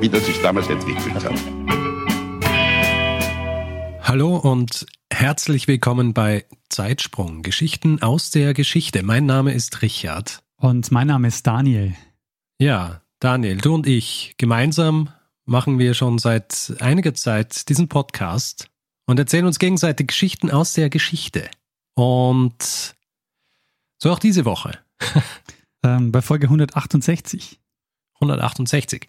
Wie das sich damals entwickelt hat. Hallo und herzlich willkommen bei Zeitsprung, Geschichten aus der Geschichte. Mein Name ist Richard. und mein Name ist Daniel. Ja, Daniel, du und ich, gemeinsam machen wir schon seit einiger Zeit diesen Podcast und erzählen uns gegenseitig Geschichten aus der Geschichte. Und so auch diese Woche. Ähm, bei Folge 168. 168.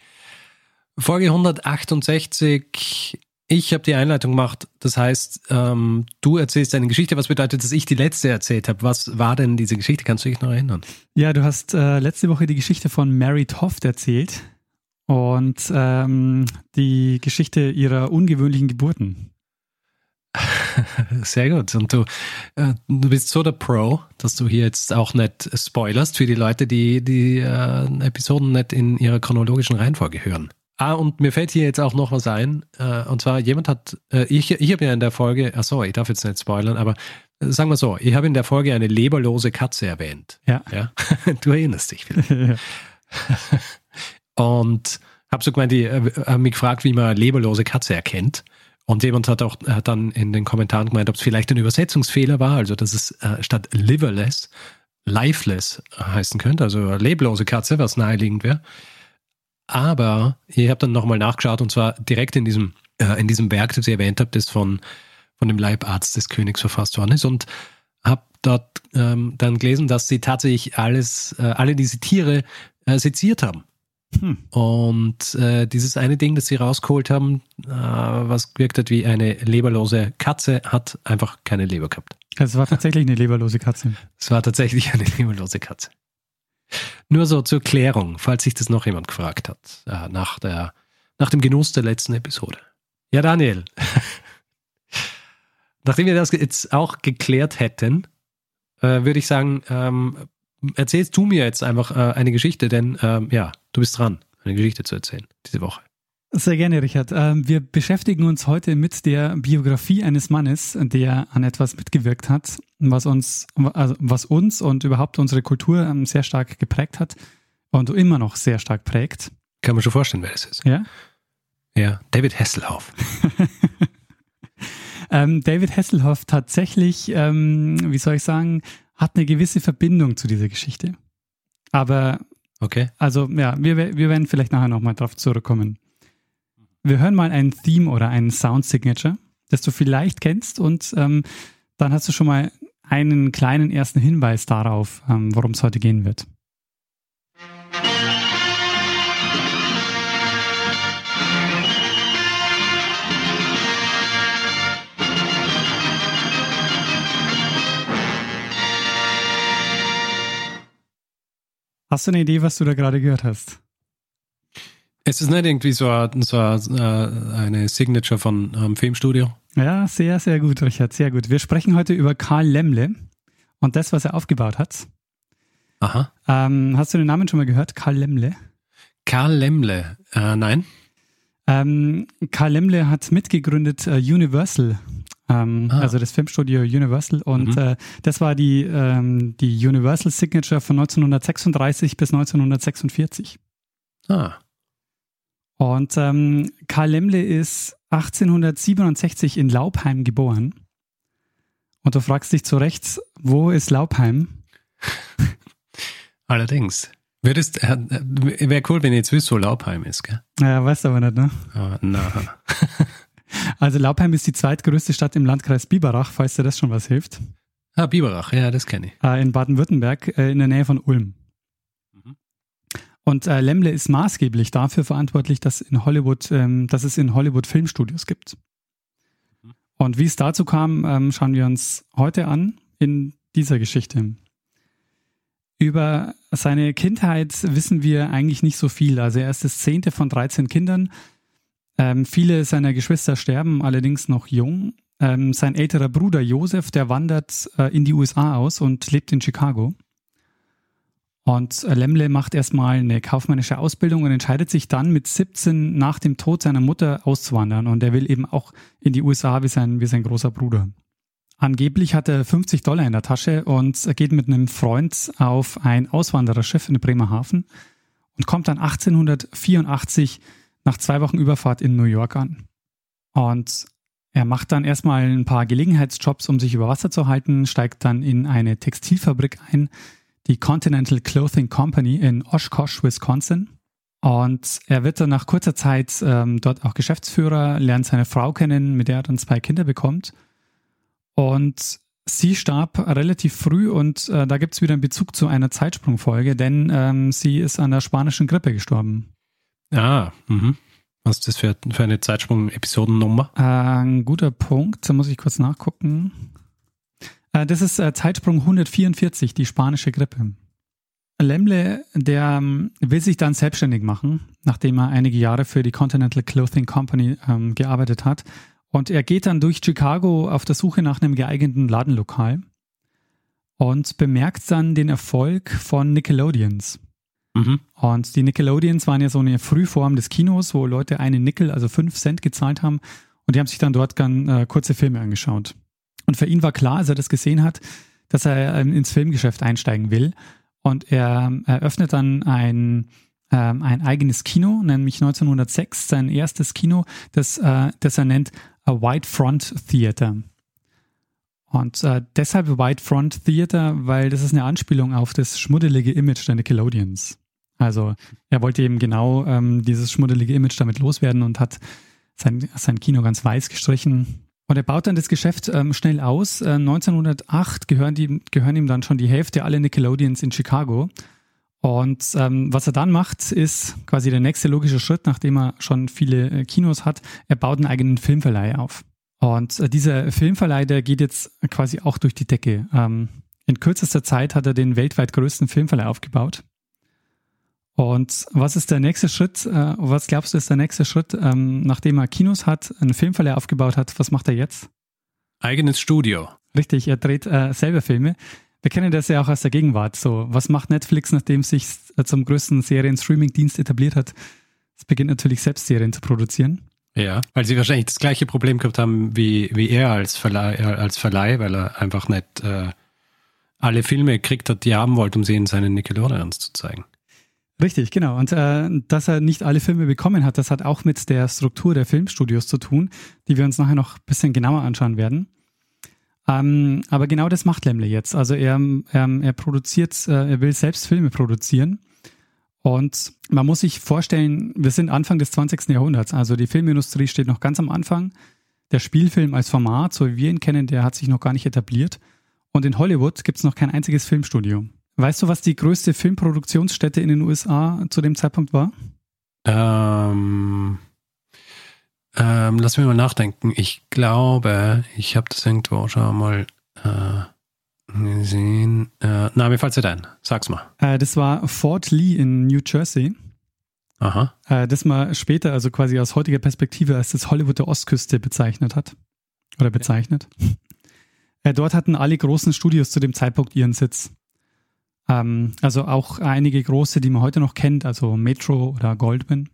Folge 168. Ich habe die Einleitung gemacht. Das heißt, ähm, du erzählst eine Geschichte. Was bedeutet, dass ich die letzte erzählt habe? Was war denn diese Geschichte? Kannst du dich noch erinnern? Ja, du hast äh, letzte Woche die Geschichte von Mary Toft erzählt und ähm, die Geschichte ihrer ungewöhnlichen Geburten. Sehr gut. Und du, äh, du bist so der Pro, dass du hier jetzt auch nicht spoilerst für die Leute, die die äh, Episoden nicht in ihrer chronologischen Reihenfolge hören. Ah, und mir fällt hier jetzt auch noch was ein. Äh, und zwar, jemand hat, äh, ich, ich habe ja in der Folge, ach so, ich darf jetzt nicht spoilern, aber äh, sagen wir so, ich habe in der Folge eine leberlose Katze erwähnt. Ja. Ja, du erinnerst dich vielleicht. Und habe so gemeint, die haben mich gefragt, wie man eine leberlose Katze erkennt. Und jemand hat auch hat dann in den Kommentaren gemeint, ob es vielleicht ein Übersetzungsfehler war, also dass es äh, statt liverless lifeless heißen könnte, also leblose Katze, was naheliegend wäre. Aber ich habe dann nochmal nachgeschaut und zwar direkt in diesem, äh, in diesem Werk, das ich erwähnt habe, das von, von dem Leibarzt des Königs verfasst worden ist und habe dort ähm, dann gelesen, dass sie tatsächlich alles, äh, alle diese Tiere äh, seziert haben. Hm. Und äh, dieses eine Ding, das sie rausgeholt haben, äh, was gewirkt hat wie eine leberlose Katze, hat einfach keine Leber gehabt. Es war tatsächlich eine leberlose Katze. Es war tatsächlich eine leberlose Katze. Nur so zur Klärung, falls sich das noch jemand gefragt hat, äh, nach, der, nach dem Genuss der letzten Episode. Ja, Daniel, nachdem wir das jetzt auch geklärt hätten, äh, würde ich sagen, ähm, erzählst du mir jetzt einfach äh, eine Geschichte, denn ähm, ja, du bist dran, eine Geschichte zu erzählen diese Woche. Sehr gerne, Richard. Ähm, wir beschäftigen uns heute mit der Biografie eines Mannes, der an etwas mitgewirkt hat, was uns, also was uns und überhaupt unsere Kultur ähm, sehr stark geprägt hat und immer noch sehr stark prägt. Kann man schon vorstellen, wer das ist. Ja? Ja, David Hasselhoff. Ähm, David Hasselhoff tatsächlich, ähm, wie soll ich sagen, hat eine gewisse Verbindung zu dieser Geschichte. Aber, Okay. also ja, wir, wir werden vielleicht nachher nochmal drauf zurückkommen. Wir hören mal ein Theme oder einen Sound Signature, das du vielleicht kennst und ähm, dann hast du schon mal einen kleinen ersten Hinweis darauf, ähm, worum es heute gehen wird. Hast du eine Idee, was du da gerade gehört hast? Es ist nicht irgendwie so, ein- so äh, eine Signature von einem Filmstudio. Ja, sehr, sehr gut, Richard, sehr gut. Wir sprechen heute über Karl Lemle und das, was er aufgebaut hat. Aha. Ähm, hast du den Namen schon mal gehört? Karl Lemle? Karl Lemle. Äh, nein. Ähm, Karl Lemle hat mitgegründet äh, Universal, ähm, Ah. also das Filmstudio Universal. Und Mhm. äh, das war die, ähm, die Universal Signature von 1936 bis 1946. Ah. Und ähm, Karl Lemle ist 1867 in Laubheim geboren. Und du fragst dich zu Recht, wo ist Laubheim? Allerdings. Würdest, äh, wäre cool, wenn ihr jetzt wisst, wo Laubheim ist, gell? Naja, weißt du aber nicht, ne? Ah, na. Also Laubheim ist die zweitgrößte Stadt im Landkreis Biberach, falls dir das schon was hilft. Ah, Biberach, ja, das kenne ich. Äh, in Baden-Württemberg, äh, in der Nähe von Ulm. Und äh, Lemle ist maßgeblich dafür verantwortlich, dass, in Hollywood, ähm, dass es in Hollywood Filmstudios gibt. Mhm. Und wie es dazu kam, ähm, schauen wir uns heute an in dieser Geschichte. Über seine Kindheit wissen wir eigentlich nicht so viel. Also er ist das zehnte von 13 Kindern. Ähm, viele seiner Geschwister sterben allerdings noch jung. Ähm, sein älterer Bruder Josef, der wandert äh, in die USA aus und lebt in Chicago. Und Lemle macht erstmal eine kaufmännische Ausbildung und entscheidet sich dann mit 17 nach dem Tod seiner Mutter auszuwandern. Und er will eben auch in die USA wie sein, wie sein großer Bruder. Angeblich hat er 50 Dollar in der Tasche und geht mit einem Freund auf ein Auswandererschiff in Bremerhaven und kommt dann 1884 nach zwei Wochen Überfahrt in New York an. Und er macht dann erstmal ein paar Gelegenheitsjobs, um sich über Wasser zu halten, steigt dann in eine Textilfabrik ein, die Continental Clothing Company in Oshkosh, Wisconsin. Und er wird dann nach kurzer Zeit ähm, dort auch Geschäftsführer, lernt seine Frau kennen, mit der er dann zwei Kinder bekommt. Und sie starb relativ früh und äh, da gibt es wieder einen Bezug zu einer Zeitsprungfolge, denn ähm, sie ist an der spanischen Grippe gestorben. Ah, mhm. Was ist das für, für eine Zeitsprung-Episodennummer? Äh, ein guter Punkt, da muss ich kurz nachgucken. Äh, das ist äh, Zeitsprung 144, die spanische Grippe. Lemle, der ähm, will sich dann selbstständig machen, nachdem er einige Jahre für die Continental Clothing Company ähm, gearbeitet hat. Und er geht dann durch Chicago auf der Suche nach einem geeigneten Ladenlokal und bemerkt dann den Erfolg von Nickelodeons. Mhm. Und die Nickelodeons waren ja so eine Frühform des Kinos, wo Leute einen Nickel, also fünf Cent gezahlt haben und die haben sich dann dort ganz äh, kurze Filme angeschaut. Und für ihn war klar, als er das gesehen hat, dass er ähm, ins Filmgeschäft einsteigen will. Und er eröffnet dann ein, ähm, ein eigenes Kino, nämlich 1906 sein erstes Kino, das, äh, das er nennt A White Front Theater. Und äh, deshalb White Front Theater, weil das ist eine Anspielung auf das schmuddelige Image der Nickelodeons. Also er wollte eben genau ähm, dieses schmuddelige Image damit loswerden und hat sein, sein Kino ganz weiß gestrichen. Und er baut dann das Geschäft ähm, schnell aus. Äh, 1908 gehören, die, gehören ihm dann schon die Hälfte aller Nickelodeons in Chicago. Und ähm, was er dann macht, ist quasi der nächste logische Schritt, nachdem er schon viele äh, Kinos hat. Er baut einen eigenen Filmverleih auf. Und äh, dieser Filmverleih, der geht jetzt quasi auch durch die Decke. Ähm, in kürzester Zeit hat er den weltweit größten Filmverleih aufgebaut. Und was ist der nächste Schritt? Äh, was glaubst du ist der nächste Schritt, ähm, nachdem er Kinos hat, einen Filmverleih aufgebaut hat? Was macht er jetzt? Eigenes Studio. Richtig, er dreht äh, selber Filme. Wir kennen das ja auch aus der Gegenwart. So, was macht Netflix, nachdem es sich äh, zum größten Serien-Streaming-Dienst etabliert hat? Es beginnt natürlich selbst Serien zu produzieren. Ja, weil sie wahrscheinlich das gleiche Problem gehabt haben wie, wie er als Verleih, äh, als Verleih, weil er einfach nicht äh, alle Filme gekriegt hat, die er haben wollte, um sie in seinen Nickelodeons zu zeigen. Richtig, genau. Und äh, dass er nicht alle Filme bekommen hat, das hat auch mit der Struktur der Filmstudios zu tun, die wir uns nachher noch ein bisschen genauer anschauen werden. Ähm, aber genau das macht Lemle jetzt. Also er, ähm, er produziert, äh, er will selbst Filme produzieren. Und man muss sich vorstellen, wir sind Anfang des 20. Jahrhunderts. Also die Filmindustrie steht noch ganz am Anfang. Der Spielfilm als Format, so wie wir ihn kennen, der hat sich noch gar nicht etabliert. Und in Hollywood gibt es noch kein einziges Filmstudio. Weißt du, was die größte Filmproduktionsstätte in den USA zu dem Zeitpunkt war? Ähm, ähm, lass mich mal nachdenken. Ich glaube, ich habe das irgendwo schon mal äh, gesehen. Äh, na, mir fällt es nicht ein. Sag's mal. Äh, das war Fort Lee in New Jersey. Aha. Äh, das man später, also quasi aus heutiger Perspektive, als das Hollywood der Ostküste bezeichnet hat. Oder bezeichnet. Ja. Äh, dort hatten alle großen Studios zu dem Zeitpunkt ihren Sitz. Ähm, also auch einige große, die man heute noch kennt, also Metro oder Goldwyn.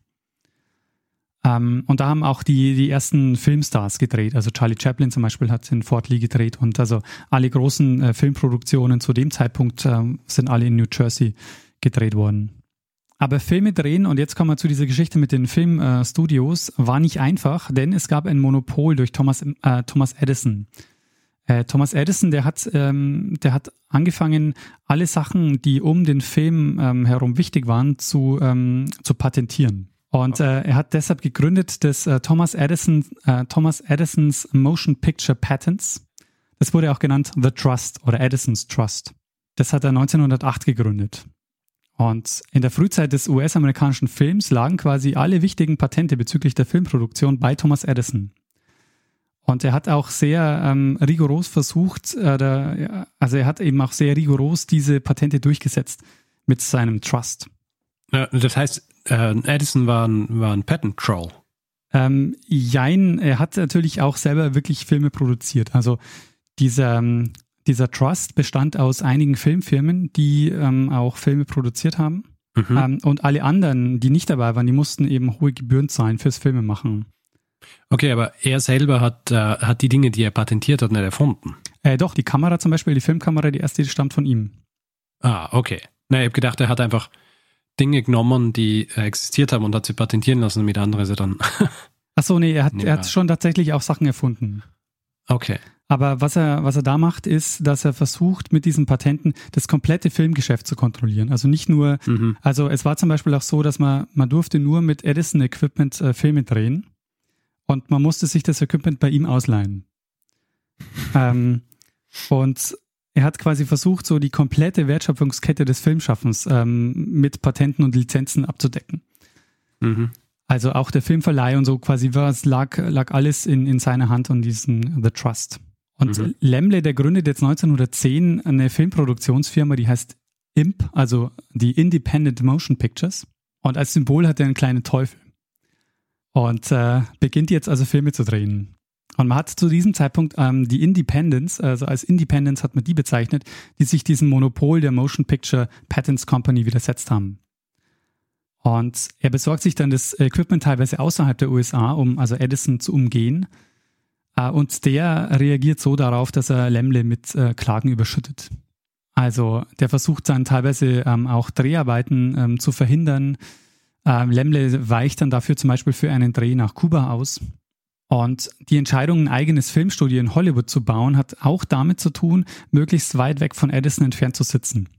Ähm, und da haben auch die, die ersten Filmstars gedreht. Also Charlie Chaplin zum Beispiel hat in Fort Lee gedreht und also alle großen äh, Filmproduktionen zu dem Zeitpunkt äh, sind alle in New Jersey gedreht worden. Aber Filme drehen, und jetzt kommen wir zu dieser Geschichte mit den Filmstudios, äh, war nicht einfach, denn es gab ein Monopol durch Thomas, äh, Thomas Edison. Äh, Thomas Edison, der hat, ähm, der hat angefangen, alle Sachen, die um den Film ähm, herum wichtig waren, zu, ähm, zu patentieren. Und äh, er hat deshalb gegründet das äh, Thomas Edison, äh, Thomas Edison's Motion Picture Patents. Das wurde auch genannt The Trust oder Edison's Trust. Das hat er 1908 gegründet. Und in der Frühzeit des US-amerikanischen Films lagen quasi alle wichtigen Patente bezüglich der Filmproduktion bei Thomas Edison. Und er hat auch sehr ähm, rigoros versucht, äh, der, also er hat eben auch sehr rigoros diese Patente durchgesetzt mit seinem Trust. Ja, das heißt, äh, Edison war ein, war ein Patent Troll. Ähm, Jein, er hat natürlich auch selber wirklich Filme produziert. Also dieser, ähm, dieser Trust bestand aus einigen Filmfirmen, die ähm, auch Filme produziert haben. Mhm. Ähm, und alle anderen, die nicht dabei waren, die mussten eben hohe Gebühren zahlen fürs Filmemachen. Okay, aber er selber hat, äh, hat die Dinge, die er patentiert hat, nicht erfunden. Äh, doch, die Kamera zum Beispiel, die Filmkamera, die erste, die stammt von ihm. Ah, okay. Na, ich habe gedacht, er hat einfach Dinge genommen, die äh, existiert haben und hat sie patentieren lassen und mit anderen sie dann. Achso, nee, er hat, er hat schon tatsächlich auch Sachen erfunden. Okay. Aber was er, was er da macht, ist, dass er versucht, mit diesen Patenten das komplette Filmgeschäft zu kontrollieren. Also nicht nur, mhm. also es war zum Beispiel auch so, dass man, man durfte nur mit Edison-Equipment äh, Filme drehen und man musste sich das Equipment bei ihm ausleihen. ähm, und er hat quasi versucht, so die komplette Wertschöpfungskette des Filmschaffens ähm, mit Patenten und Lizenzen abzudecken. Mhm. Also auch der Filmverleih und so quasi was lag, lag alles in, in seiner Hand und diesen The Trust. Und mhm. Lemle, der gründet jetzt 1910 eine Filmproduktionsfirma, die heißt IMP, also die Independent Motion Pictures. Und als Symbol hat er einen kleinen Teufel. Und äh, beginnt jetzt also Filme zu drehen. Und man hat zu diesem Zeitpunkt ähm, die Independence, also als Independence hat man die bezeichnet, die sich diesem Monopol der Motion Picture Patents Company widersetzt haben. Und er besorgt sich dann das Equipment teilweise außerhalb der USA, um also Edison zu umgehen. Äh, und der reagiert so darauf, dass er Lemle mit äh, Klagen überschüttet. Also der versucht dann teilweise ähm, auch Dreharbeiten ähm, zu verhindern. Ähm, Lemle weicht dann dafür zum Beispiel für einen Dreh nach Kuba aus. Und die Entscheidung, ein eigenes Filmstudio in Hollywood zu bauen, hat auch damit zu tun, möglichst weit weg von Edison entfernt zu sitzen.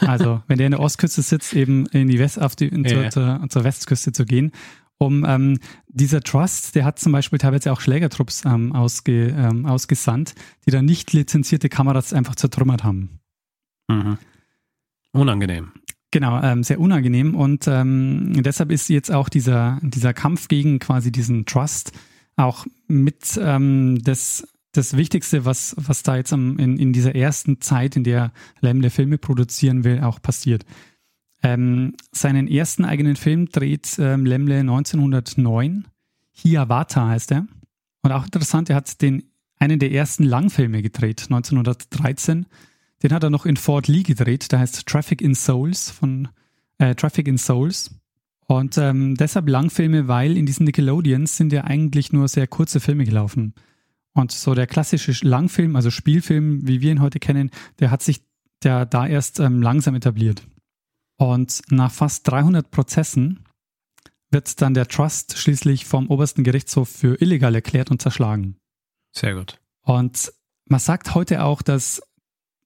Also, wenn der in der Ostküste sitzt, eben in die West, auf die, in, ja. zur, zur, Westküste zu gehen. Um ähm, dieser Trust, der hat zum Beispiel teilweise auch Schlägertrupps ähm, ausge, ähm, ausgesandt, die dann nicht lizenzierte Kameras einfach zertrümmert haben. Mhm. Unangenehm. Genau, ähm, sehr unangenehm und ähm, deshalb ist jetzt auch dieser, dieser Kampf gegen quasi diesen Trust auch mit ähm, das, das Wichtigste, was, was da jetzt am, in, in dieser ersten Zeit, in der Lemle Filme produzieren will, auch passiert. Ähm, seinen ersten eigenen Film dreht ähm, Lemle 1909. Hiawatha heißt er. Und auch interessant, er hat den, einen der ersten Langfilme gedreht, 1913. Den hat er noch in Fort Lee gedreht, der heißt Traffic in Souls von äh, Traffic in Souls. Und ähm, deshalb Langfilme, weil in diesen Nickelodeons sind ja eigentlich nur sehr kurze Filme gelaufen. Und so der klassische Langfilm, also Spielfilm, wie wir ihn heute kennen, der hat sich der da erst ähm, langsam etabliert. Und nach fast 300 Prozessen wird dann der Trust schließlich vom obersten Gerichtshof für illegal erklärt und zerschlagen. Sehr gut. Und man sagt heute auch, dass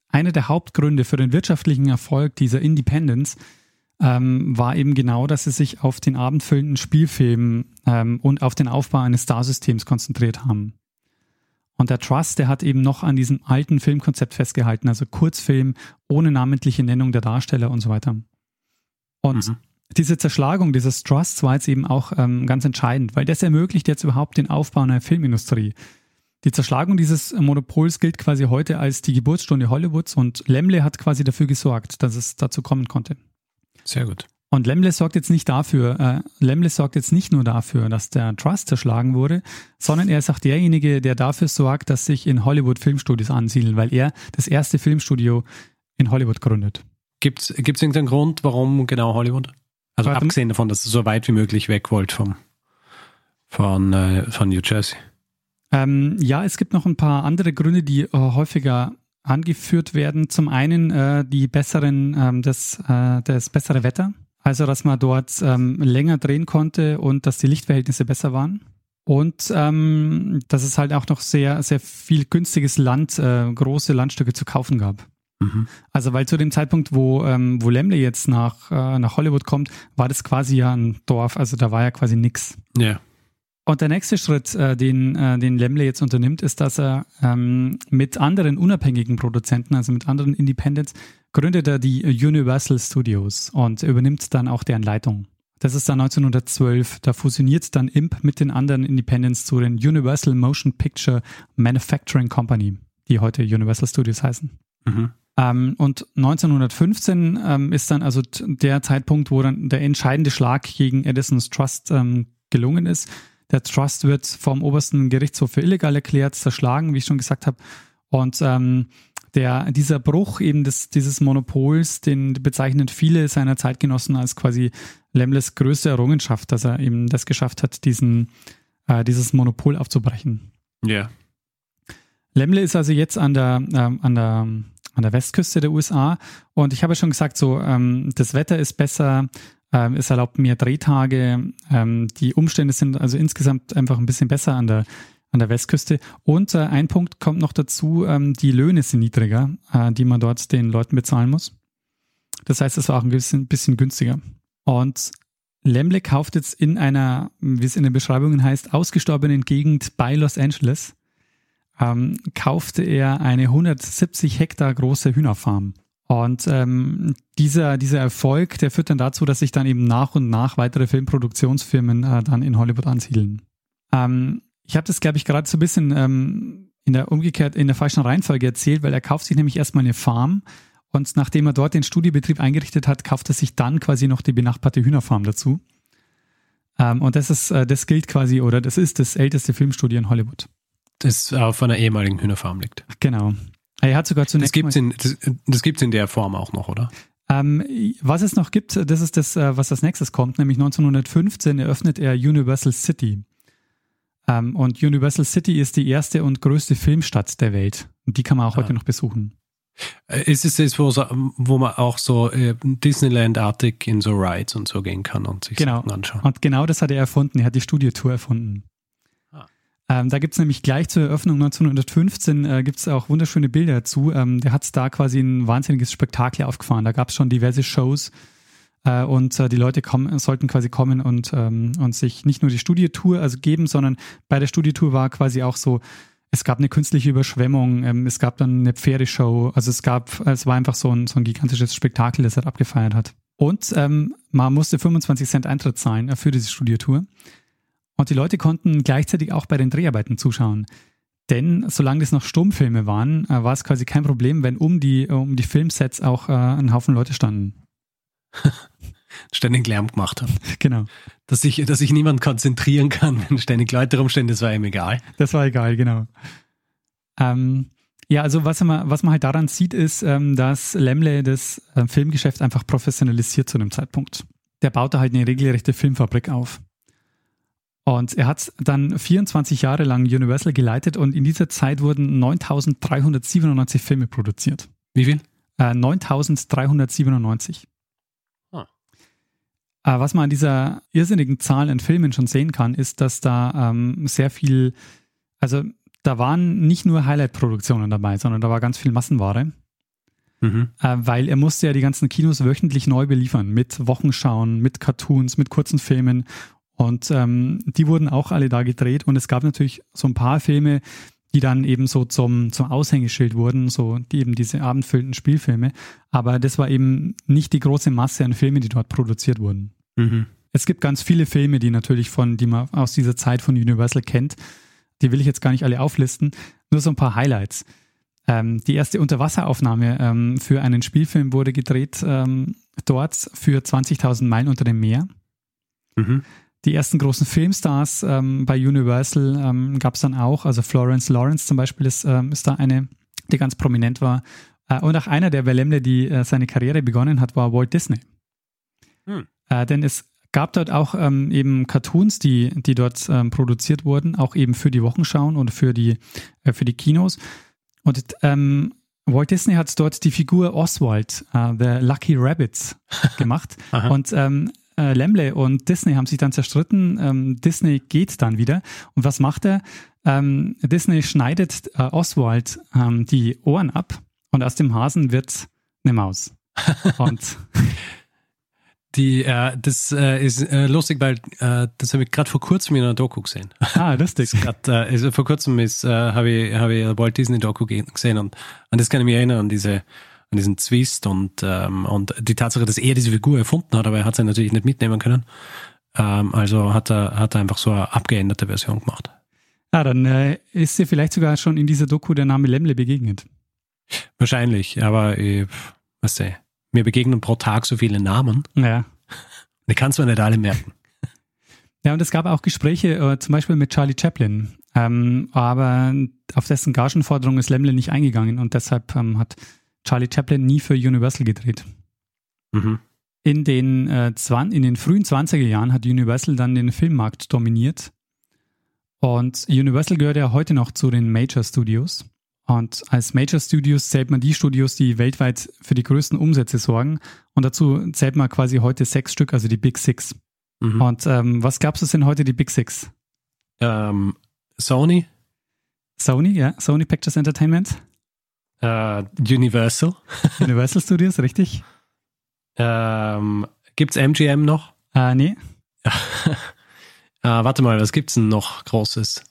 einer der Hauptgründe für den wirtschaftlichen Erfolg dieser Independence ähm, war eben genau, dass sie sich auf den abendfüllenden Spielfilm ähm, und auf den Aufbau eines Starsystems konzentriert haben. Und der Trust, der hat eben noch an diesem alten Filmkonzept festgehalten, also Kurzfilm ohne namentliche Nennung der Darsteller und so weiter. Und mhm. diese Zerschlagung dieses Trusts war jetzt eben auch ähm, ganz entscheidend, weil das ermöglicht jetzt überhaupt den Aufbau einer Filmindustrie. Die Zerschlagung dieses Monopols gilt quasi heute als die Geburtsstunde Hollywoods und Lemle hat quasi dafür gesorgt, dass es dazu kommen konnte. Sehr gut. Und Lemle sorgt jetzt nicht dafür, äh, Lemle sorgt jetzt nicht nur dafür, dass der Trust zerschlagen wurde, sondern er ist auch derjenige, der dafür sorgt, dass sich in Hollywood Filmstudios ansiedeln, weil er das erste Filmstudio in Hollywood gründet. Gibt es irgendeinen Grund, warum genau Hollywood? Also Warte, abgesehen davon, dass er so weit wie möglich weg wollt vom, von, äh, von New Jersey. Ähm, ja, es gibt noch ein paar andere Gründe, die äh, häufiger angeführt werden. Zum einen äh, die besseren, ähm, das, äh, das bessere Wetter. Also, dass man dort ähm, länger drehen konnte und dass die Lichtverhältnisse besser waren. Und ähm, dass es halt auch noch sehr, sehr viel günstiges Land, äh, große Landstücke zu kaufen gab. Mhm. Also, weil zu dem Zeitpunkt, wo, ähm, wo Lemle jetzt nach, äh, nach Hollywood kommt, war das quasi ja ein Dorf. Also, da war ja quasi nix. Ja. Und der nächste Schritt, äh, den, äh, den Lemle jetzt unternimmt, ist, dass er ähm, mit anderen unabhängigen Produzenten, also mit anderen Independents, gründet er die Universal Studios und übernimmt dann auch deren Leitung. Das ist dann 1912. Da fusioniert dann IMP mit den anderen Independents zu den Universal Motion Picture Manufacturing Company, die heute Universal Studios heißen. Mhm. Ähm, und 1915 ähm, ist dann also der Zeitpunkt, wo dann der entscheidende Schlag gegen Edisons Trust ähm, gelungen ist Der Trust wird vom obersten Gerichtshof für illegal erklärt, zerschlagen, wie ich schon gesagt habe. Und ähm, der, dieser Bruch eben des, dieses Monopols, den bezeichnen viele seiner Zeitgenossen als quasi Lemles größte Errungenschaft, dass er eben das geschafft hat, diesen, äh, dieses Monopol aufzubrechen. Ja. Yeah. Lemle ist also jetzt an der, äh, an der, an der Westküste der USA und ich habe schon gesagt, so, ähm, das Wetter ist besser, ähm, es erlaubt mehr Drehtage, ähm, die Umstände sind also insgesamt einfach ein bisschen besser an der, an der Westküste. Und äh, ein Punkt kommt noch dazu, ähm, die Löhne sind niedriger, äh, die man dort den Leuten bezahlen muss. Das heißt, es war auch ein bisschen, bisschen günstiger. Und Lemle kauft jetzt in einer, wie es in den Beschreibungen heißt, ausgestorbenen Gegend bei Los Angeles, ähm, kaufte er eine 170 Hektar große Hühnerfarm. Und ähm, dieser, dieser Erfolg, der führt dann dazu, dass sich dann eben nach und nach weitere Filmproduktionsfirmen äh, dann in Hollywood ansiedeln. Ähm, ich habe das, glaube ich, gerade so ein bisschen ähm, in der umgekehrt, in der falschen Reihenfolge erzählt, weil er kauft sich nämlich erstmal eine Farm und nachdem er dort den Studiobetrieb eingerichtet hat, kauft er sich dann quasi noch die benachbarte Hühnerfarm dazu. Ähm, und das ist, äh, das gilt quasi, oder das ist das älteste Filmstudio in Hollywood. Das auf einer ehemaligen Hühnerfarm liegt. Genau. Er hat sogar zunächst. Das gibt es in, das, das gibt's in der Form auch noch, oder? Ähm, was es noch gibt, das ist das, äh, was als nächstes kommt, nämlich 1915 eröffnet er Universal City. Ähm, und Universal City ist die erste und größte Filmstadt der Welt. Und die kann man auch ah. heute noch besuchen. Äh, ist es das, wo, wo man auch so äh, Disneyland-artig in so Rides und so gehen kann und sich genau. Sachen anschauen? Und genau das hat er erfunden. Er hat die Studiotour erfunden. Ähm, da gibt es nämlich gleich zur Eröffnung 1915 äh, gibt es auch wunderschöne Bilder dazu. Ähm, der hat da quasi ein wahnsinniges Spektakel aufgefahren. Da gab es schon diverse Shows äh, und äh, die Leute kommen, sollten quasi kommen und, ähm, und sich nicht nur die Studiotour also geben, sondern bei der Studiotour war quasi auch so, es gab eine künstliche Überschwemmung, ähm, es gab dann eine Pferdeshow, also es gab, es war einfach so ein, so ein gigantisches Spektakel, das er abgefeiert hat. Und ähm, man musste 25 Cent Eintritt zahlen äh, für diese Studiotour. Und die Leute konnten gleichzeitig auch bei den Dreharbeiten zuschauen. Denn solange das noch Stummfilme waren, äh, war es quasi kein Problem, wenn um die, um die Filmsets auch äh, ein Haufen Leute standen. ständig Lärm gemacht haben. Genau. Dass sich, dass sich niemand konzentrieren kann, wenn ständig Leute rumstehen, das war ihm egal. Das war egal, genau. Ähm, ja, also was man, was man halt daran sieht, ist, ähm, dass Lemle das äh, Filmgeschäft einfach professionalisiert zu einem Zeitpunkt. Der baut da halt eine regelrechte Filmfabrik auf. Und er hat dann 24 Jahre lang Universal geleitet und in dieser Zeit wurden 9397 Filme produziert. Wie viel? Äh, 9397. Ah. Äh, was man an dieser irrsinnigen Zahl an Filmen schon sehen kann, ist, dass da ähm, sehr viel, also da waren nicht nur Highlight-Produktionen dabei, sondern da war ganz viel Massenware. Mhm. Äh, weil er musste ja die ganzen Kinos wöchentlich neu beliefern mit Wochenschauen, mit Cartoons, mit kurzen Filmen und ähm, die wurden auch alle da gedreht. Und es gab natürlich so ein paar Filme, die dann eben so zum, zum Aushängeschild wurden, so die eben diese abendfüllenden Spielfilme. Aber das war eben nicht die große Masse an Filmen, die dort produziert wurden. Mhm. Es gibt ganz viele Filme, die natürlich von, die man aus dieser Zeit von Universal kennt. Die will ich jetzt gar nicht alle auflisten. Nur so ein paar Highlights. Ähm, die erste Unterwasseraufnahme ähm, für einen Spielfilm wurde gedreht ähm, dort für 20.000 Meilen unter dem Meer. Mhm. Die ersten großen Filmstars ähm, bei Universal ähm, gab es dann auch. Also Florence Lawrence zum Beispiel ist, ähm, ist da eine, die ganz prominent war. Äh, und auch einer der bei Lemle, die äh, seine Karriere begonnen hat, war Walt Disney. Hm. Äh, denn es gab dort auch ähm, eben Cartoons, die, die dort ähm, produziert wurden, auch eben für die Wochenschauen und für die, äh, für die Kinos. Und ähm, Walt Disney hat dort die Figur Oswald, uh, The Lucky Rabbits, gemacht. und ähm, äh, Lemle und Disney haben sich dann zerstritten. Ähm, Disney geht dann wieder. Und was macht er? Ähm, Disney schneidet äh, Oswald ähm, die Ohren ab und aus dem Hasen wird eine Maus. Und die, äh, das äh, ist äh, lustig, weil äh, das habe ich gerade vor kurzem in einer Doku gesehen. Ah, lustig. grad, also vor kurzem ist, habe ich, hab ich Walt Disney Doku gesehen und an das kann ich mich erinnern, an diese an diesen Zwist und, ähm, und die Tatsache, dass er diese Figur erfunden hat, aber er hat sie natürlich nicht mitnehmen können. Ähm, also hat er, hat er einfach so eine abgeänderte Version gemacht. Ah, dann äh, ist dir vielleicht sogar schon in dieser Doku der Name Lemle begegnet. Wahrscheinlich, aber ich, weißt du, mir begegnen pro Tag so viele Namen. Ja. Die kannst du nicht alle merken. Ja, und es gab auch Gespräche, äh, zum Beispiel mit Charlie Chaplin. Ähm, aber auf dessen Gagenforderung ist Lemle nicht eingegangen und deshalb ähm, hat Charlie Chaplin nie für Universal gedreht. Mhm. In den, äh, in den frühen 20er Jahren hat Universal dann den Filmmarkt dominiert. Und Universal gehört ja heute noch zu den Major Studios. Und als Major Studios zählt man die Studios, die weltweit für die größten Umsätze sorgen. Und dazu zählt man quasi heute sechs Stück, also die Big Six. Mhm. Und ähm, was gab es denn heute, die Big Six? Ähm, Sony. Sony, ja. Sony Pictures Entertainment. Uh, Universal. Universal Studios, richtig. Ähm, gibt's MGM noch? Äh, nee. äh, warte mal, was gibt's denn noch Großes?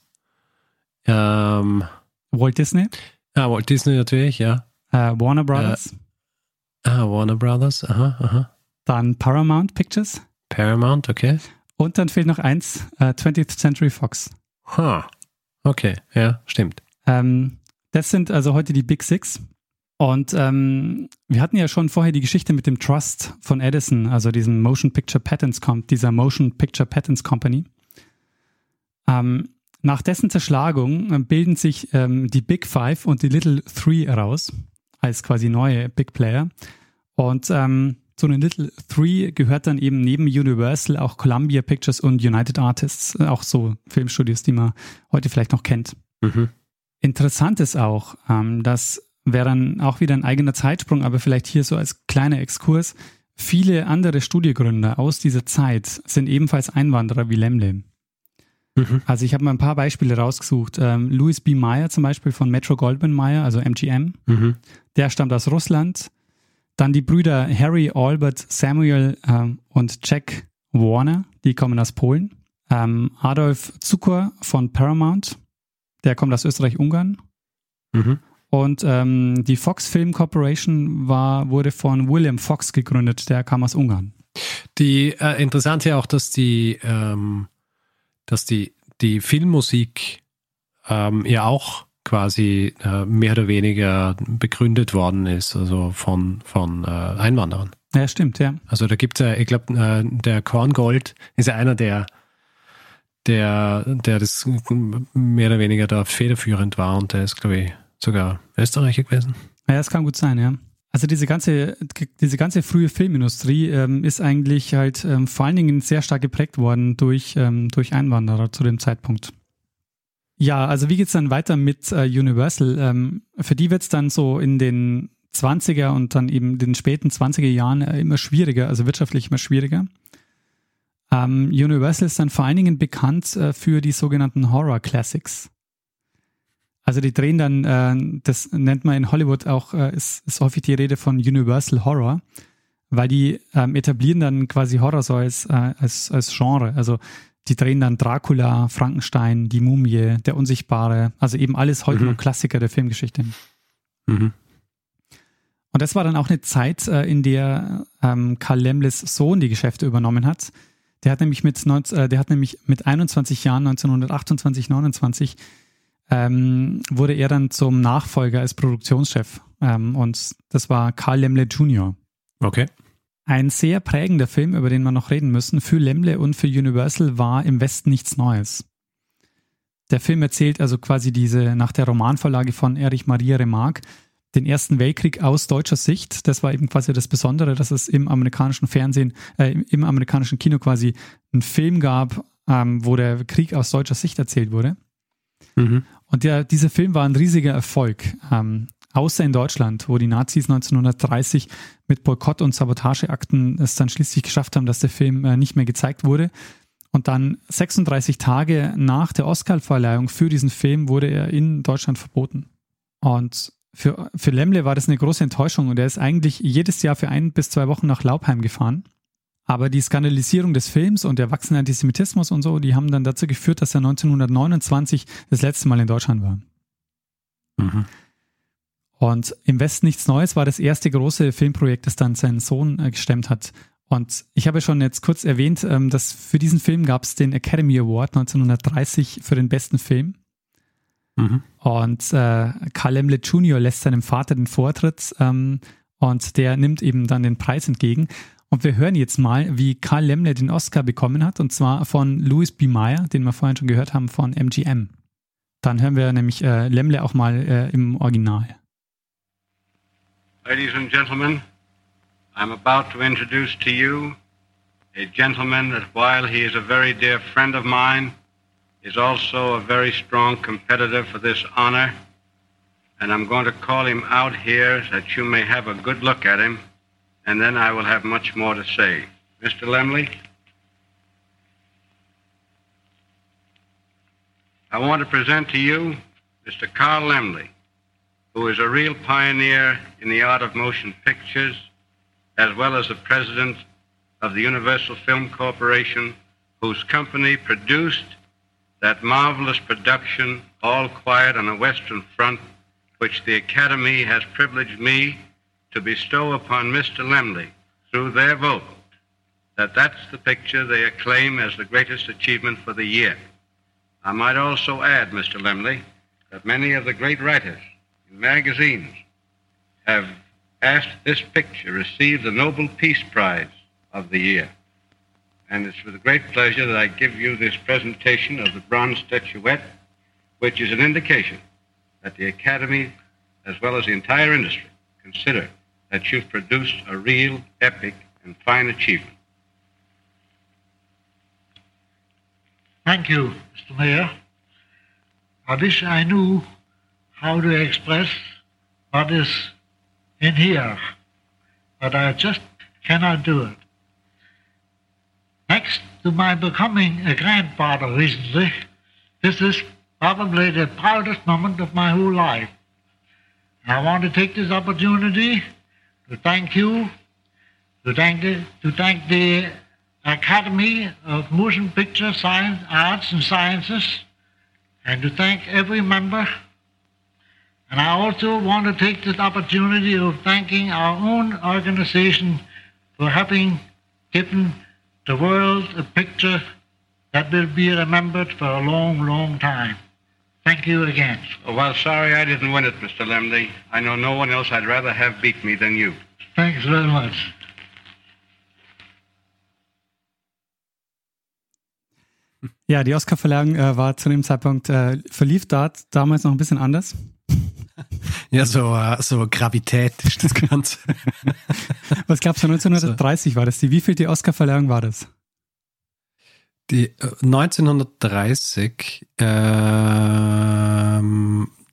Ähm, Walt Disney. Ah, Walt Disney natürlich, ja. Äh, Warner Brothers. Äh, ah, Warner Brothers, aha, aha. Dann Paramount Pictures. Paramount, okay. Und dann fehlt noch eins, äh, 20th Century Fox. Ha, okay, ja, stimmt. Ähm, das sind also heute die Big Six. Und ähm, wir hatten ja schon vorher die Geschichte mit dem Trust von Edison, also diesem Motion Picture Patents, dieser Motion Picture Patents Company. Ähm, nach dessen Zerschlagung äh, bilden sich ähm, die Big Five und die Little Three heraus, als quasi neue Big Player. Und ähm, zu den Little Three gehört dann eben neben Universal auch Columbia Pictures und United Artists, auch so Filmstudios, die man heute vielleicht noch kennt. Mhm. Interessant ist auch, ähm, dass wäre dann auch wieder ein eigener Zeitsprung, aber vielleicht hier so als kleiner Exkurs. Viele andere Studiegründer aus dieser Zeit sind ebenfalls Einwanderer wie Lemle. Mhm. Also ich habe mal ein paar Beispiele rausgesucht. Ähm, Louis B. Meyer zum Beispiel von Metro Goldwyn Mayer, also MGM, mhm. der stammt aus Russland. Dann die Brüder Harry, Albert, Samuel ähm, und Jack Warner, die kommen aus Polen. Ähm, Adolf Zucker von Paramount, der kommt aus Österreich-Ungarn. Mhm. Und ähm, die Fox Film Corporation war, wurde von William Fox gegründet, der kam aus Ungarn. Die äh, interessant ja auch, dass die, ähm, dass die, die Filmmusik ähm, ja auch quasi äh, mehr oder weniger begründet worden ist, also von, von äh, Einwanderern. Ja, stimmt, ja. Also da gibt es ja, ich glaube, äh, der Korngold ist ja einer der, der, der das mehr oder weniger da federführend war und der ist, glaube ich, sogar Österreicher gewesen. Ja, das kann gut sein, ja. Also diese ganze, diese ganze frühe Filmindustrie ähm, ist eigentlich halt ähm, vor allen Dingen sehr stark geprägt worden durch, ähm, durch Einwanderer zu dem Zeitpunkt. Ja, also wie geht's dann weiter mit äh, Universal? Ähm, für die wird's dann so in den 20er und dann eben den späten 20er Jahren äh, immer schwieriger, also wirtschaftlich immer schwieriger. Ähm, Universal ist dann vor allen Dingen bekannt äh, für die sogenannten Horror Classics. Also die drehen dann, äh, das nennt man in Hollywood auch, äh, ist, ist häufig die Rede von Universal Horror, weil die ähm, etablieren dann quasi Horror so als, äh, als, als Genre. Also die drehen dann Dracula, Frankenstein, die Mumie, der Unsichtbare, also eben alles heute mhm. noch Klassiker der Filmgeschichte. Mhm. Und das war dann auch eine Zeit, äh, in der ähm, Karl Lemles Sohn die Geschäfte übernommen hat. Der hat nämlich mit, 19, äh, der hat nämlich mit 21 Jahren, 1928, 29, ähm, wurde er dann zum Nachfolger als Produktionschef. Ähm, und das war Karl Lemle Jr. Okay. Ein sehr prägender Film, über den wir noch reden müssen, für Lemle und für Universal war Im Westen nichts Neues. Der Film erzählt also quasi diese, nach der Romanvorlage von Erich Maria Remarque, den Ersten Weltkrieg aus deutscher Sicht. Das war eben quasi das Besondere, dass es im amerikanischen Fernsehen, äh, im amerikanischen Kino quasi einen Film gab, ähm, wo der Krieg aus deutscher Sicht erzählt wurde. Mhm. Und der, dieser Film war ein riesiger Erfolg. Ähm, außer in Deutschland, wo die Nazis 1930 mit Boykott- und Sabotageakten es dann schließlich geschafft haben, dass der Film äh, nicht mehr gezeigt wurde. Und dann 36 Tage nach der Oscar-Verleihung für diesen Film wurde er in Deutschland verboten. Und für, für Lemle war das eine große Enttäuschung und er ist eigentlich jedes Jahr für ein bis zwei Wochen nach Laubheim gefahren. Aber die Skandalisierung des Films und der wachsende Antisemitismus und so, die haben dann dazu geführt, dass er 1929 das letzte Mal in Deutschland war. Mhm. Und im Westen nichts Neues war das erste große Filmprojekt, das dann sein Sohn äh, gestemmt hat. Und ich habe schon jetzt kurz erwähnt, ähm, dass für diesen Film gab es den Academy Award 1930 für den besten Film. Mhm. Und äh, Karl Lemle Jr. lässt seinem Vater den Vortritt ähm, und der nimmt eben dann den Preis entgegen. Und wir hören jetzt mal, wie Karl Lemle den Oscar bekommen hat, und zwar von Louis B. Meyer, den wir vorhin schon gehört haben von MGM. Dann hören wir nämlich äh, Lemle auch mal äh, im Original. Ladies and gentlemen, I'm about to introduce to you a gentleman that while he is a very dear friend of mine, is also a very strong competitor for this honor. And I'm going to call him out here so that you may have a good look at him, and then I will have much more to say. Mr. Lemley? I want to present to you Mr. Carl Lemley, who is a real pioneer in the art of motion pictures, as well as the president of the Universal Film Corporation, whose company produced that marvelous production, All Quiet on the Western Front, which the Academy has privileged me to bestow upon Mr. Lemley through their vote, that that's the picture they acclaim as the greatest achievement for the year. I might also add, Mr. Lemley, that many of the great writers in magazines have asked this picture receive the Nobel Peace Prize of the year. And it's with great pleasure that I give you this presentation of the bronze statuette, which is an indication that the Academy, as well as the entire industry, consider that you've produced a real epic and fine achievement. Thank you, Mr. Mayor. I wish I knew how to express what is in here, but I just cannot do it. Next to my becoming a grandfather recently, this is probably the proudest moment of my whole life. I want to take this opportunity to thank you, to thank the, to thank the Academy of Motion Picture Science, Arts and Sciences, and to thank every member. And I also want to take this opportunity of thanking our own organization for having given the world a picture that will be remembered for a long, long time. Thank you again. Oh, well, sorry I didn't win it, Mr. Lemley. I know no one else I'd rather have beat me than you. Thanks very much. Ja, die Oscarverleihung äh, war zu dem Zeitpunkt, äh, verlief dort damals noch ein bisschen anders. Ja, so, äh, so Gravität ist das Ganze. Was glaubst du, 1930 war das? Die wievielte Oscarverleihung war das? Die äh, 1930, ähm,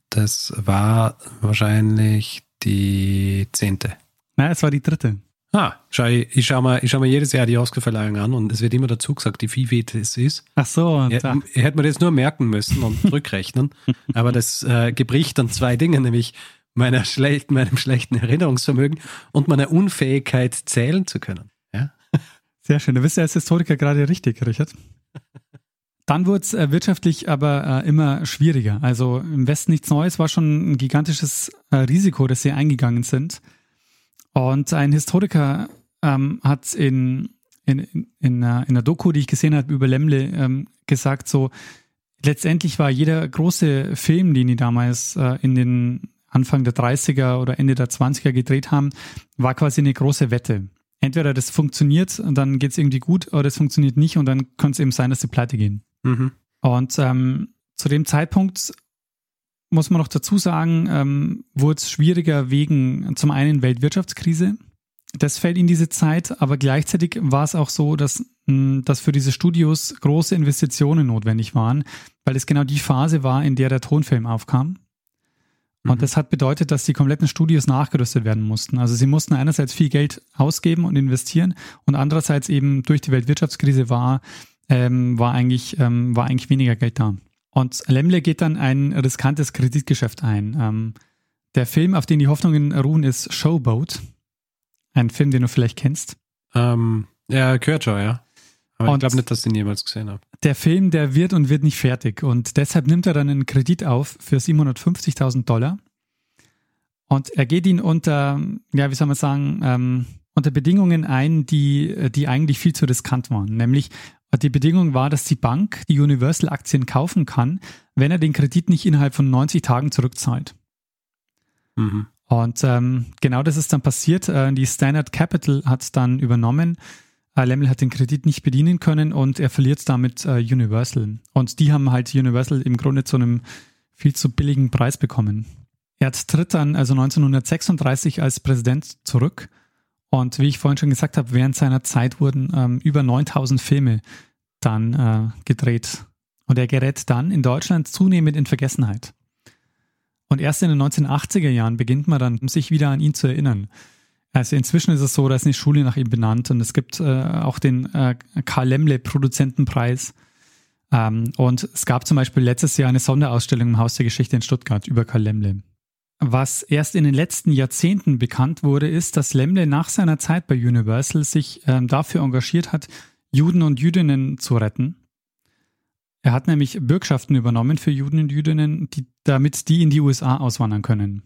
das war wahrscheinlich die zehnte. Nein, es war die dritte. Ah, schau, ich, schaue mir, ich schau mir jedes Jahr die Oscarverleihung an und es wird immer dazu gesagt, wie viel weh das ist. Ach so, da. ich hätte mir das nur merken müssen und zurückrechnen. Aber das äh, gebricht dann zwei Dinge, nämlich meiner schlechten, meinem schlechten Erinnerungsvermögen und meiner Unfähigkeit, zählen zu können. Ja? Sehr schön. Du bist ja als Historiker gerade richtig, Richard. Dann wurde es äh, wirtschaftlich aber äh, immer schwieriger. Also im Westen nichts Neues war schon ein gigantisches äh, Risiko, das sie eingegangen sind. Und ein Historiker ähm, hat in, in, in, in, einer, in einer Doku, die ich gesehen habe über Lemle, ähm, gesagt, so letztendlich war jeder große Film, den die damals äh, in den Anfang der 30er oder Ende der 20er gedreht haben, war quasi eine große Wette. Entweder das funktioniert und dann geht es irgendwie gut, oder das funktioniert nicht und dann kann es eben sein, dass sie pleite gehen. Mhm. Und ähm, zu dem Zeitpunkt muss man noch dazu sagen, ähm, wurde es schwieriger wegen zum einen Weltwirtschaftskrise. Das fällt in diese Zeit, aber gleichzeitig war es auch so, dass, mh, dass für diese Studios große Investitionen notwendig waren, weil es genau die Phase war, in der der Tonfilm aufkam. Und Mhm. das hat bedeutet, dass die kompletten Studios nachgerüstet werden mussten. Also sie mussten einerseits viel Geld ausgeben und investieren und andererseits eben durch die Weltwirtschaftskrise war, ähm, war, eigentlich, ähm, war eigentlich weniger Geld da. Und Lemle geht dann ein riskantes Kreditgeschäft ein. Ähm, der Film, auf den die Hoffnungen ruhen, ist Showboat. Ein Film, den du vielleicht kennst. Ähm, ja, gehört schon, ja. Aber Und- ich glaube nicht, dass ich den jemals gesehen habe. Der Film, der wird und wird nicht fertig. Und deshalb nimmt er dann einen Kredit auf für 750.000 Dollar. Und er geht ihn unter, ja, wie soll man sagen, ähm, unter Bedingungen ein, die, die eigentlich viel zu riskant waren. Nämlich die Bedingung war, dass die Bank die Universal-Aktien kaufen kann, wenn er den Kredit nicht innerhalb von 90 Tagen zurückzahlt. Mhm. Und ähm, genau das ist dann passiert. Äh, die Standard Capital hat es dann übernommen. Äh, Lemmel hat den Kredit nicht bedienen können und er verliert damit äh, Universal. Und die haben halt Universal im Grunde zu einem viel zu billigen Preis bekommen. Er tritt dann also 1936 als Präsident zurück. Und wie ich vorhin schon gesagt habe, während seiner Zeit wurden ähm, über 9000 Filme dann äh, gedreht. Und er gerät dann in Deutschland zunehmend in Vergessenheit. Und erst in den 1980er Jahren beginnt man dann, sich wieder an ihn zu erinnern. Also inzwischen ist es so, da ist eine Schule nach ihm benannt und es gibt äh, auch den äh, Karl Lemle Produzentenpreis. Ähm, und es gab zum Beispiel letztes Jahr eine Sonderausstellung im Haus der Geschichte in Stuttgart über Karl Lemle. Was erst in den letzten Jahrzehnten bekannt wurde, ist, dass Lemle nach seiner Zeit bei Universal sich ähm, dafür engagiert hat, Juden und Jüdinnen zu retten er hat nämlich Bürgschaften übernommen für Juden und Jüdinnen, die, damit die in die USA auswandern können.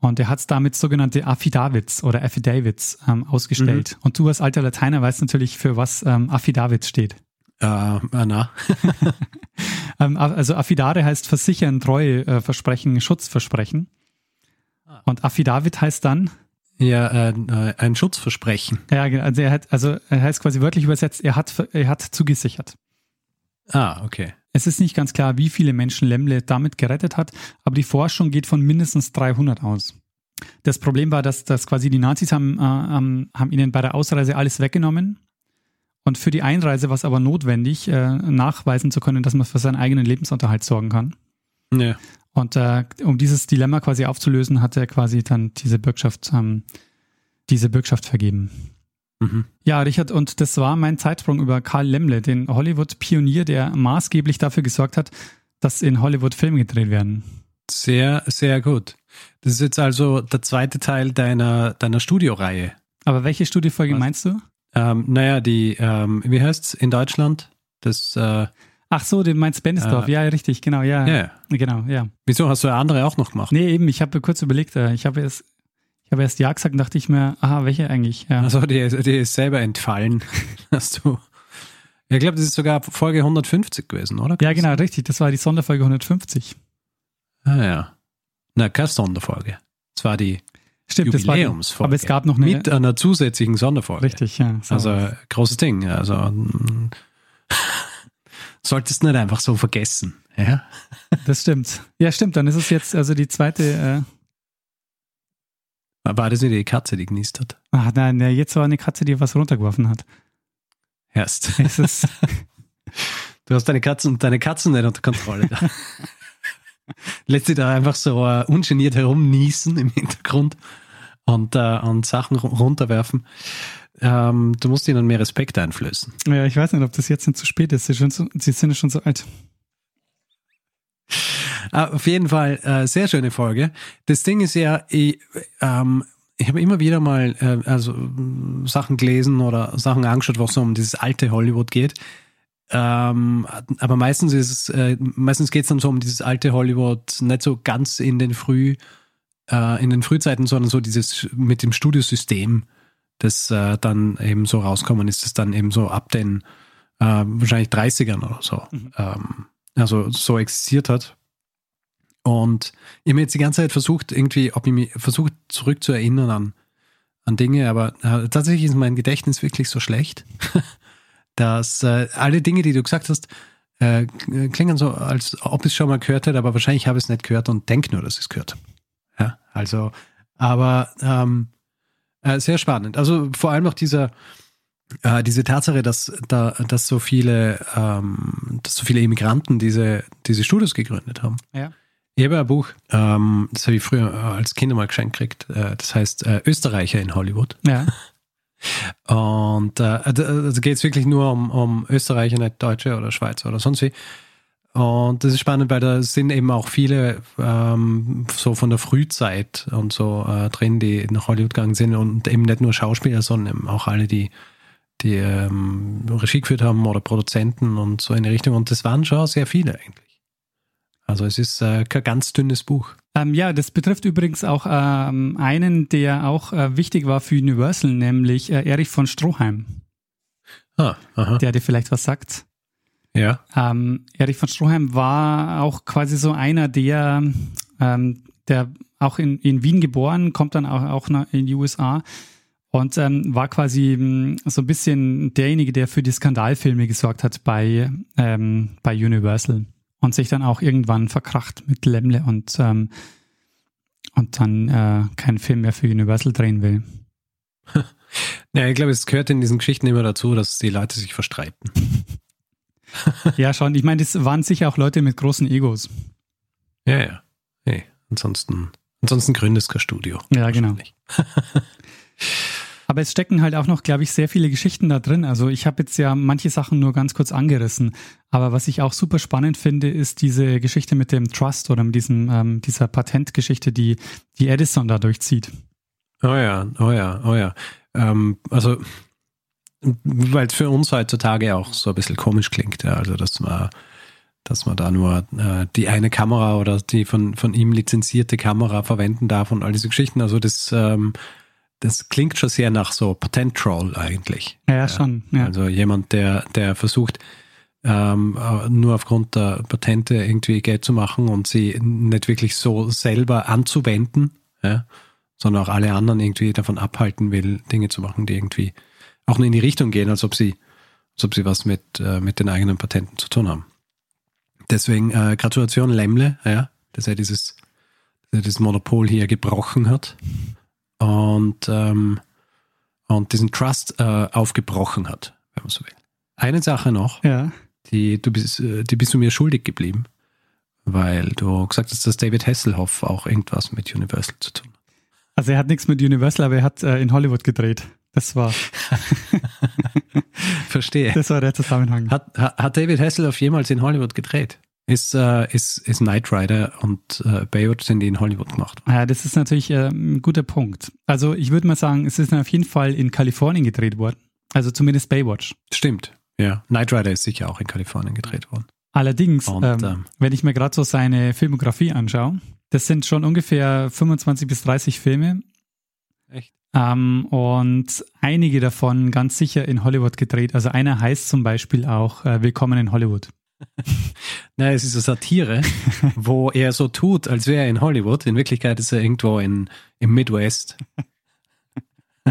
Und er hat damit sogenannte Affidavits oder Affidavits ähm, ausgestellt. Mhm. Und du als alter Lateiner weißt natürlich, für was ähm, Affidavits steht. Äh, na. ähm, also Affidare heißt versichern, Treue, äh, Versprechen, Schutzversprechen. Ah. Und Affidavit heißt dann? Ja, äh, äh, ein Schutzversprechen. Ja, genau. Also er hat, also er heißt quasi wörtlich übersetzt, er hat, er hat zugesichert. Ah, okay. Es ist nicht ganz klar, wie viele Menschen Lemle damit gerettet hat, aber die Forschung geht von mindestens 300 aus. Das Problem war, dass, dass quasi die Nazis haben, äh, haben ihnen bei der Ausreise alles weggenommen. Und für die Einreise war es aber notwendig, äh, nachweisen zu können, dass man für seinen eigenen Lebensunterhalt sorgen kann. Ja. Und äh, um dieses Dilemma quasi aufzulösen, hat er quasi dann diese Bürgschaft, ähm, diese Bürgschaft vergeben. Mhm. Ja, Richard, und das war mein Zeitsprung über Karl Lemle, den Hollywood-Pionier, der maßgeblich dafür gesorgt hat, dass in Hollywood Filme gedreht werden. Sehr, sehr gut. Das ist jetzt also der zweite Teil deiner, deiner Studioreihe. Aber welche Studiofolge Was? meinst du? Ähm, naja, die, ähm, wie heißt's in Deutschland? Das, äh, Ach so, du meinst Bennesdorf, äh, ja, richtig, genau, ja. Ja. Genau, ja. Wieso hast du andere auch noch gemacht? Nee, eben, ich habe kurz überlegt, äh, ich habe es ich habe erst Ja gesagt und dachte ich mir, aha, welche eigentlich? Ja. Also die, die ist selber entfallen. Hast du. ich glaube, das ist sogar Folge 150 gewesen, oder? Ja, genau, richtig. Das war die Sonderfolge 150. Ah ja. Na, keine Sonderfolge. Es war die Stimmt, Jubiläumsfolge. aber es gab noch eine. Mit einer zusätzlichen Sonderfolge. Richtig, ja. So. Also großes Ding. Also solltest nicht einfach so vergessen. Ja. Das stimmt. Ja, stimmt. Dann ist es jetzt also die zweite. Äh, war das nicht die Katze, die genießt hat? Ach nein, jetzt war eine Katze, die was runtergeworfen hat. Erst. du hast deine Katzen, deine Katzen nicht unter Kontrolle. Lässt sie da einfach so uh, ungeniert herumniesen im Hintergrund und, uh, und Sachen runterwerfen. Ähm, du musst ihnen mehr Respekt einflößen. Ja, ich weiß nicht, ob das jetzt nicht zu spät ist. Sie, sind, so, sie sind schon so alt. Ah, auf jeden Fall äh, sehr schöne Folge. Das Ding ist ja, ich, ähm, ich habe immer wieder mal äh, also Sachen gelesen oder Sachen angeschaut, wo es so um dieses alte Hollywood geht. Ähm, aber meistens ist es, äh, meistens geht es dann so um dieses alte Hollywood, nicht so ganz in den Früh, äh, in den Frühzeiten, sondern so dieses mit dem Studiosystem, das äh, dann eben so rauskommen ist, das dann eben so ab den äh, wahrscheinlich 30ern oder so, mhm. ähm, also so existiert hat. Und ich habe jetzt die ganze Zeit versucht, irgendwie, ob ich mich versucht zurückzuerinnern an, an Dinge, aber äh, tatsächlich ist mein Gedächtnis wirklich so schlecht, dass äh, alle Dinge, die du gesagt hast, äh, klingen so, als ob ich es schon mal gehört hätte, aber wahrscheinlich habe ich es nicht gehört und denke nur, dass ich es gehört habe. Ja, also, aber ähm, äh, sehr spannend. Also vor allem auch dieser, äh, diese Tatsache, dass da, dass so viele, ähm, dass so viele Immigranten diese, diese Studios gegründet haben. Ja. Ich habe ein Buch, ähm, das habe ich früher als Kind mal geschenkt gekriegt. Äh, das heißt äh, Österreicher in Hollywood. Ja. Und äh, also, also geht es wirklich nur um, um Österreicher, nicht Deutsche oder Schweizer oder sonst wie. Und das ist spannend, weil da sind eben auch viele ähm, so von der Frühzeit und so äh, drin, die nach Hollywood gegangen sind und eben nicht nur Schauspieler, sondern eben auch alle, die die ähm, Regie geführt haben oder Produzenten und so in die Richtung. Und das waren schon sehr viele eigentlich. Also es ist äh, kein ganz dünnes Buch. Ähm, ja, das betrifft übrigens auch ähm, einen, der auch äh, wichtig war für Universal, nämlich äh, Erich von Stroheim. Ah, aha. Der dir vielleicht was sagt. Ja. Ähm, Erich von Stroheim war auch quasi so einer der, ähm, der auch in, in Wien geboren, kommt dann auch, auch in die USA und ähm, war quasi ähm, so ein bisschen derjenige, der für die Skandalfilme gesorgt hat bei, ähm, bei Universal und sich dann auch irgendwann verkracht mit Lemle und, ähm, und dann äh, keinen Film mehr für Universal drehen will. Ja, ich glaube, es gehört in diesen Geschichten immer dazu, dass die Leute sich verstreiten. ja, schon. Ich meine, das waren sicher auch Leute mit großen Egos. Ja, ja. Hey, ansonsten, ansonsten gründest kein Studio. Ja, genau. Aber es stecken halt auch noch, glaube ich, sehr viele Geschichten da drin. Also ich habe jetzt ja manche Sachen nur ganz kurz angerissen. Aber was ich auch super spannend finde, ist diese Geschichte mit dem Trust oder mit diesem, ähm, dieser Patentgeschichte, die, die Edison da durchzieht. Oh ja, oh ja, oh ja. Ähm, also, weil es für uns heutzutage auch so ein bisschen komisch klingt, ja. Also, dass man, dass man da nur äh, die eine Kamera oder die von, von ihm lizenzierte Kamera verwenden darf und all diese Geschichten. Also, das, ähm, das klingt schon sehr nach so Patent-Troll eigentlich. Ja, ja schon. Ja. Also jemand, der, der versucht, ähm, nur aufgrund der Patente irgendwie Geld zu machen und sie nicht wirklich so selber anzuwenden, ja, sondern auch alle anderen irgendwie davon abhalten will, Dinge zu machen, die irgendwie auch nur in die Richtung gehen, als ob sie, als ob sie was mit, äh, mit den eigenen Patenten zu tun haben. Deswegen äh, Gratulation Lemle, ja, dass er dieses, dass er dieses Monopol hier gebrochen hat und, ähm, und diesen Trust äh, aufgebrochen hat, wenn man so will. Eine Sache noch, ja. die, du bist, äh, die bist du mir schuldig geblieben, weil du gesagt hast, dass David Hasselhoff auch irgendwas mit Universal zu tun hat. Also er hat nichts mit Universal, aber er hat äh, in Hollywood gedreht. Das war. Verstehe. Das war der Zusammenhang. Hat, hat David Hasselhoff jemals in Hollywood gedreht? Ist, äh, ist, ist Knight Rider und äh, Baywatch sind die in Hollywood gemacht? Ja, das ist natürlich äh, ein guter Punkt. Also ich würde mal sagen, es ist auf jeden Fall in Kalifornien gedreht worden. Also zumindest Baywatch. Stimmt, ja. Knight Rider ist sicher auch in Kalifornien gedreht worden. Allerdings, und, ähm, ähm, wenn ich mir gerade so seine Filmografie anschaue, das sind schon ungefähr 25 bis 30 Filme. Echt? Ähm, und einige davon ganz sicher in Hollywood gedreht. Also einer heißt zum Beispiel auch äh, Willkommen in Hollywood. Nein, es ist eine Satire, wo er so tut, als wäre er in Hollywood. In Wirklichkeit ist er irgendwo in, im Midwest.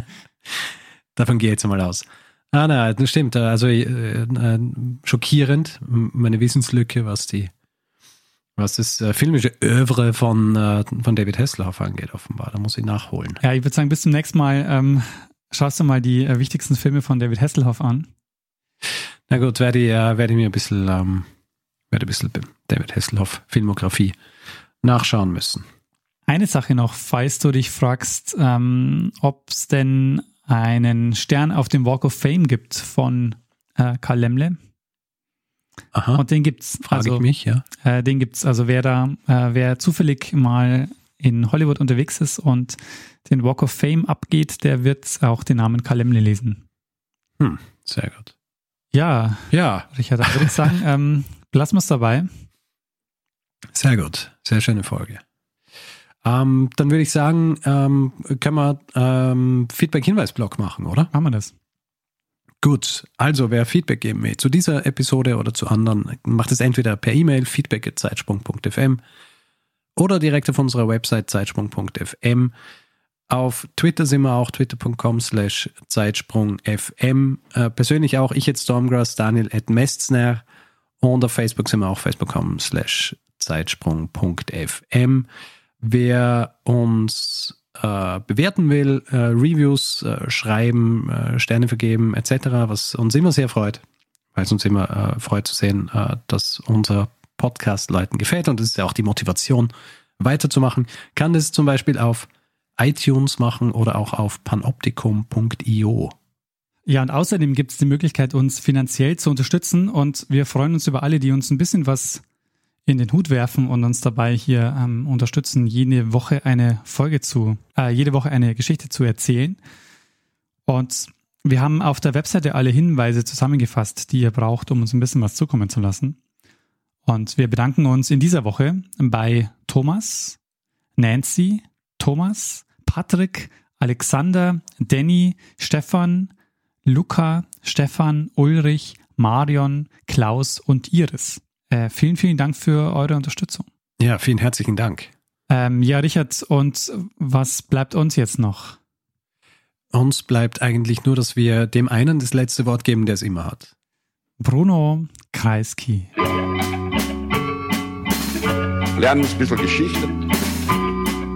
Davon gehe ich jetzt mal aus. Ah, nein, das stimmt. Also äh, äh, schockierend, meine Wissenslücke, was die, was das äh, filmische Övre von, äh, von David Hasselhoff angeht, offenbar. Da muss ich nachholen. Ja, ich würde sagen, bis zum nächsten Mal ähm, schaust du mal die äh, wichtigsten Filme von David Hasselhoff an. Na gut, werde ich, äh, werde ich mir ein bisschen, ähm, werde ein bisschen David Hasselhoff Filmografie nachschauen müssen. Eine Sache noch, falls du dich fragst, ähm, ob es denn einen Stern auf dem Walk of Fame gibt von äh, Karl Lemle. Aha. Und den gibt's. Frage also, ich mich, ja. Äh, den gibt's. Also wer da, äh, wer zufällig mal in Hollywood unterwegs ist und den Walk of Fame abgeht, der wird auch den Namen Karl Lemle lesen. Hm, sehr gut. Ja, ja. Richard, dann würde ich sagen, ähm, lassen wir es dabei. Sehr gut, sehr schöne Folge. Ähm, dann würde ich sagen, ähm, können wir ähm, Feedback-Hinweis-Blog machen, oder? Machen wir das. Gut, also wer Feedback geben will zu dieser Episode oder zu anderen, macht es entweder per E-Mail feedback.zeitsprung.fm oder direkt auf unserer Website zeitsprung.fm. Auf Twitter sind wir auch twitter.com slash zeitsprungfm. Äh, persönlich auch ich jetzt Stormgrass, Daniel at Mestner und auf Facebook sind wir auch facebook.com slash zeitsprung.fm. Wer uns äh, bewerten will, äh, Reviews äh, schreiben, äh, Sterne vergeben etc., was uns immer sehr freut, weil es uns immer äh, freut zu sehen, dass unser Podcast Leuten gefällt und das ist ja auch die Motivation weiterzumachen, kann das zum Beispiel auf iTunes machen oder auch auf panoptikum.io. Ja, und außerdem gibt es die Möglichkeit, uns finanziell zu unterstützen und wir freuen uns über alle, die uns ein bisschen was in den Hut werfen und uns dabei hier ähm, unterstützen, jede Woche eine Folge zu, äh, jede Woche eine Geschichte zu erzählen. Und wir haben auf der Webseite alle Hinweise zusammengefasst, die ihr braucht, um uns ein bisschen was zukommen zu lassen. Und wir bedanken uns in dieser Woche bei Thomas, Nancy, Thomas, Patrick, Alexander, Danny, Stefan, Luca, Stefan, Ulrich, Marion, Klaus und Iris. Äh, vielen, vielen Dank für eure Unterstützung. Ja, vielen herzlichen Dank. Ähm, ja, Richard, und was bleibt uns jetzt noch? Uns bleibt eigentlich nur, dass wir dem einen das letzte Wort geben, der es immer hat. Bruno Kreisky. Lernen ein bisschen Geschichte.